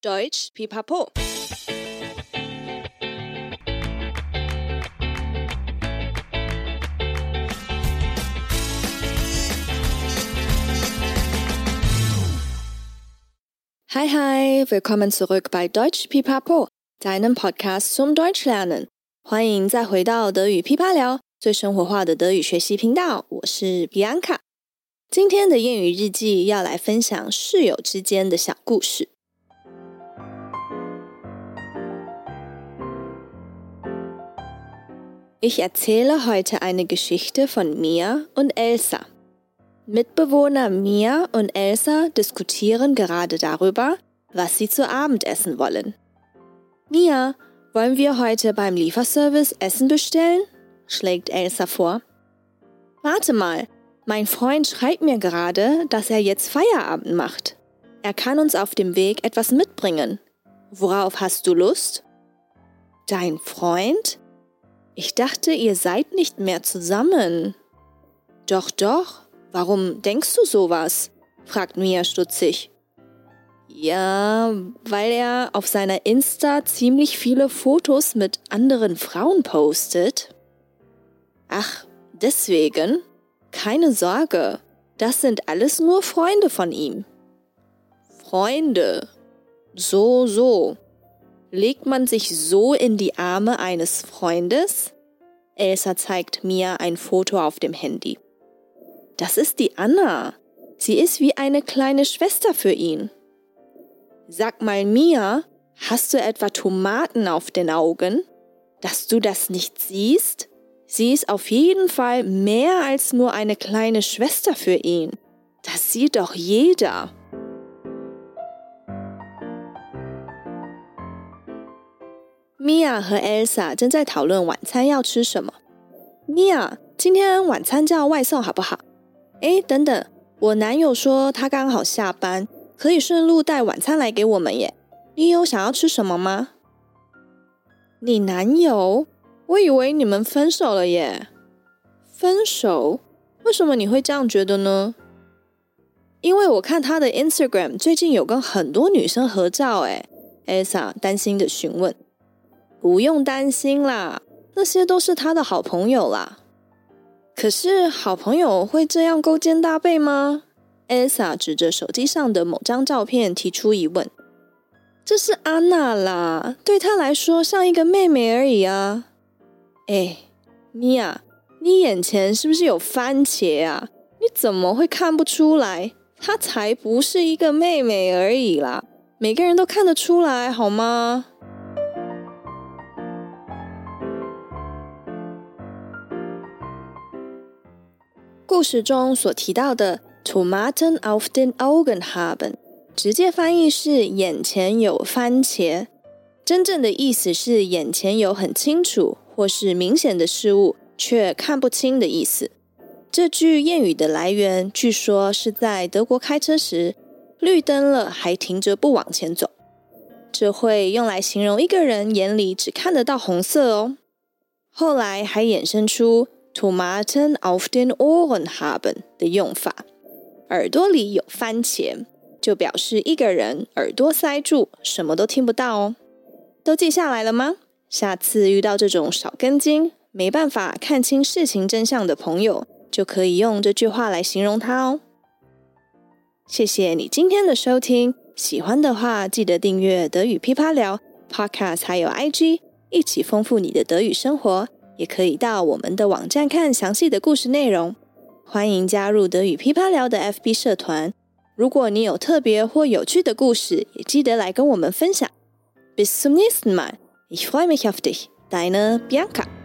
Deutsch Pipapo。Hi hi, willkommen zurück bei Deutsch Pipapo, deinem Podcast zum Deutsch lernen。欢迎再回到德语噼啪聊，最生活化的德语学习频道。我是 Bianca。今天的谚语日记要来分享室友之间的小故事。Ich erzähle heute eine Geschichte von Mia und Elsa. Mitbewohner Mia und Elsa diskutieren gerade darüber, was sie zu Abend essen wollen. Mia, wollen wir heute beim Lieferservice Essen bestellen? schlägt Elsa vor. Warte mal, mein Freund schreibt mir gerade, dass er jetzt Feierabend macht. Er kann uns auf dem Weg etwas mitbringen. Worauf hast du Lust? Dein Freund? Ich dachte, ihr seid nicht mehr zusammen. Doch, doch. Warum denkst du sowas? fragt Mia stutzig. Ja, weil er auf seiner Insta ziemlich viele Fotos mit anderen Frauen postet. Ach, deswegen? Keine Sorge, das sind alles nur Freunde von ihm. Freunde. So, so. Legt man sich so in die Arme eines Freundes? Elsa zeigt mir ein Foto auf dem Handy. Das ist die Anna. Sie ist wie eine kleine Schwester für ihn. Sag mal, Mia, hast du etwa Tomaten auf den Augen? Dass du das nicht siehst? Sie ist auf jeden Fall mehr als nur eine kleine Schwester für ihn. Das sieht doch jeder. Mia 和 Elsa 正在讨论晚餐要吃什么。Mia，今天晚餐叫外送好不好？哎，等等，我男友说他刚好下班，可以顺路带晚餐来给我们耶。你有想要吃什么吗？你男友？我以为你们分手了耶。分手？为什么你会这样觉得呢？因为我看他的 Instagram 最近有跟很多女生合照，哎，Elsa 担心的询问。不用担心啦，那些都是他的好朋友啦。可是好朋友会这样勾肩搭背吗？Elsa 指着手机上的某张照片提出疑问。这是安娜啦，对她来说像一个妹妹而已啊。哎，米娅，你眼前是不是有番茄啊？你怎么会看不出来？她才不是一个妹妹而已啦，每个人都看得出来，好吗？故事中所提到的 Tomaten auf den Augen haben，直接翻译是眼前有番茄，真正的意思是眼前有很清楚或是明显的事物，却看不清的意思。这句谚语的来源，据说是在德国开车时，绿灯了还停着不往前走，这会用来形容一个人眼里只看得到红色哦。后来还衍生出。Tomaten auf den Ohren haben 的用法，耳朵里有番茄，就表示一个人耳朵塞住，什么都听不到哦。都记下来了吗？下次遇到这种少根筋、没办法看清事情真相的朋友，就可以用这句话来形容他哦。谢谢你今天的收听，喜欢的话记得订阅德语噼啪聊 Podcast，还有 IG，一起丰富你的德语生活。也可以到我们的网站看详细的故事内容。欢迎加入德语噼啪聊的 FB 社团。如果你有特别或有趣的故事，也记得来跟我们分享。Bis zum nächsten Mal. Ich freue mich auf dich. Deine Bianca.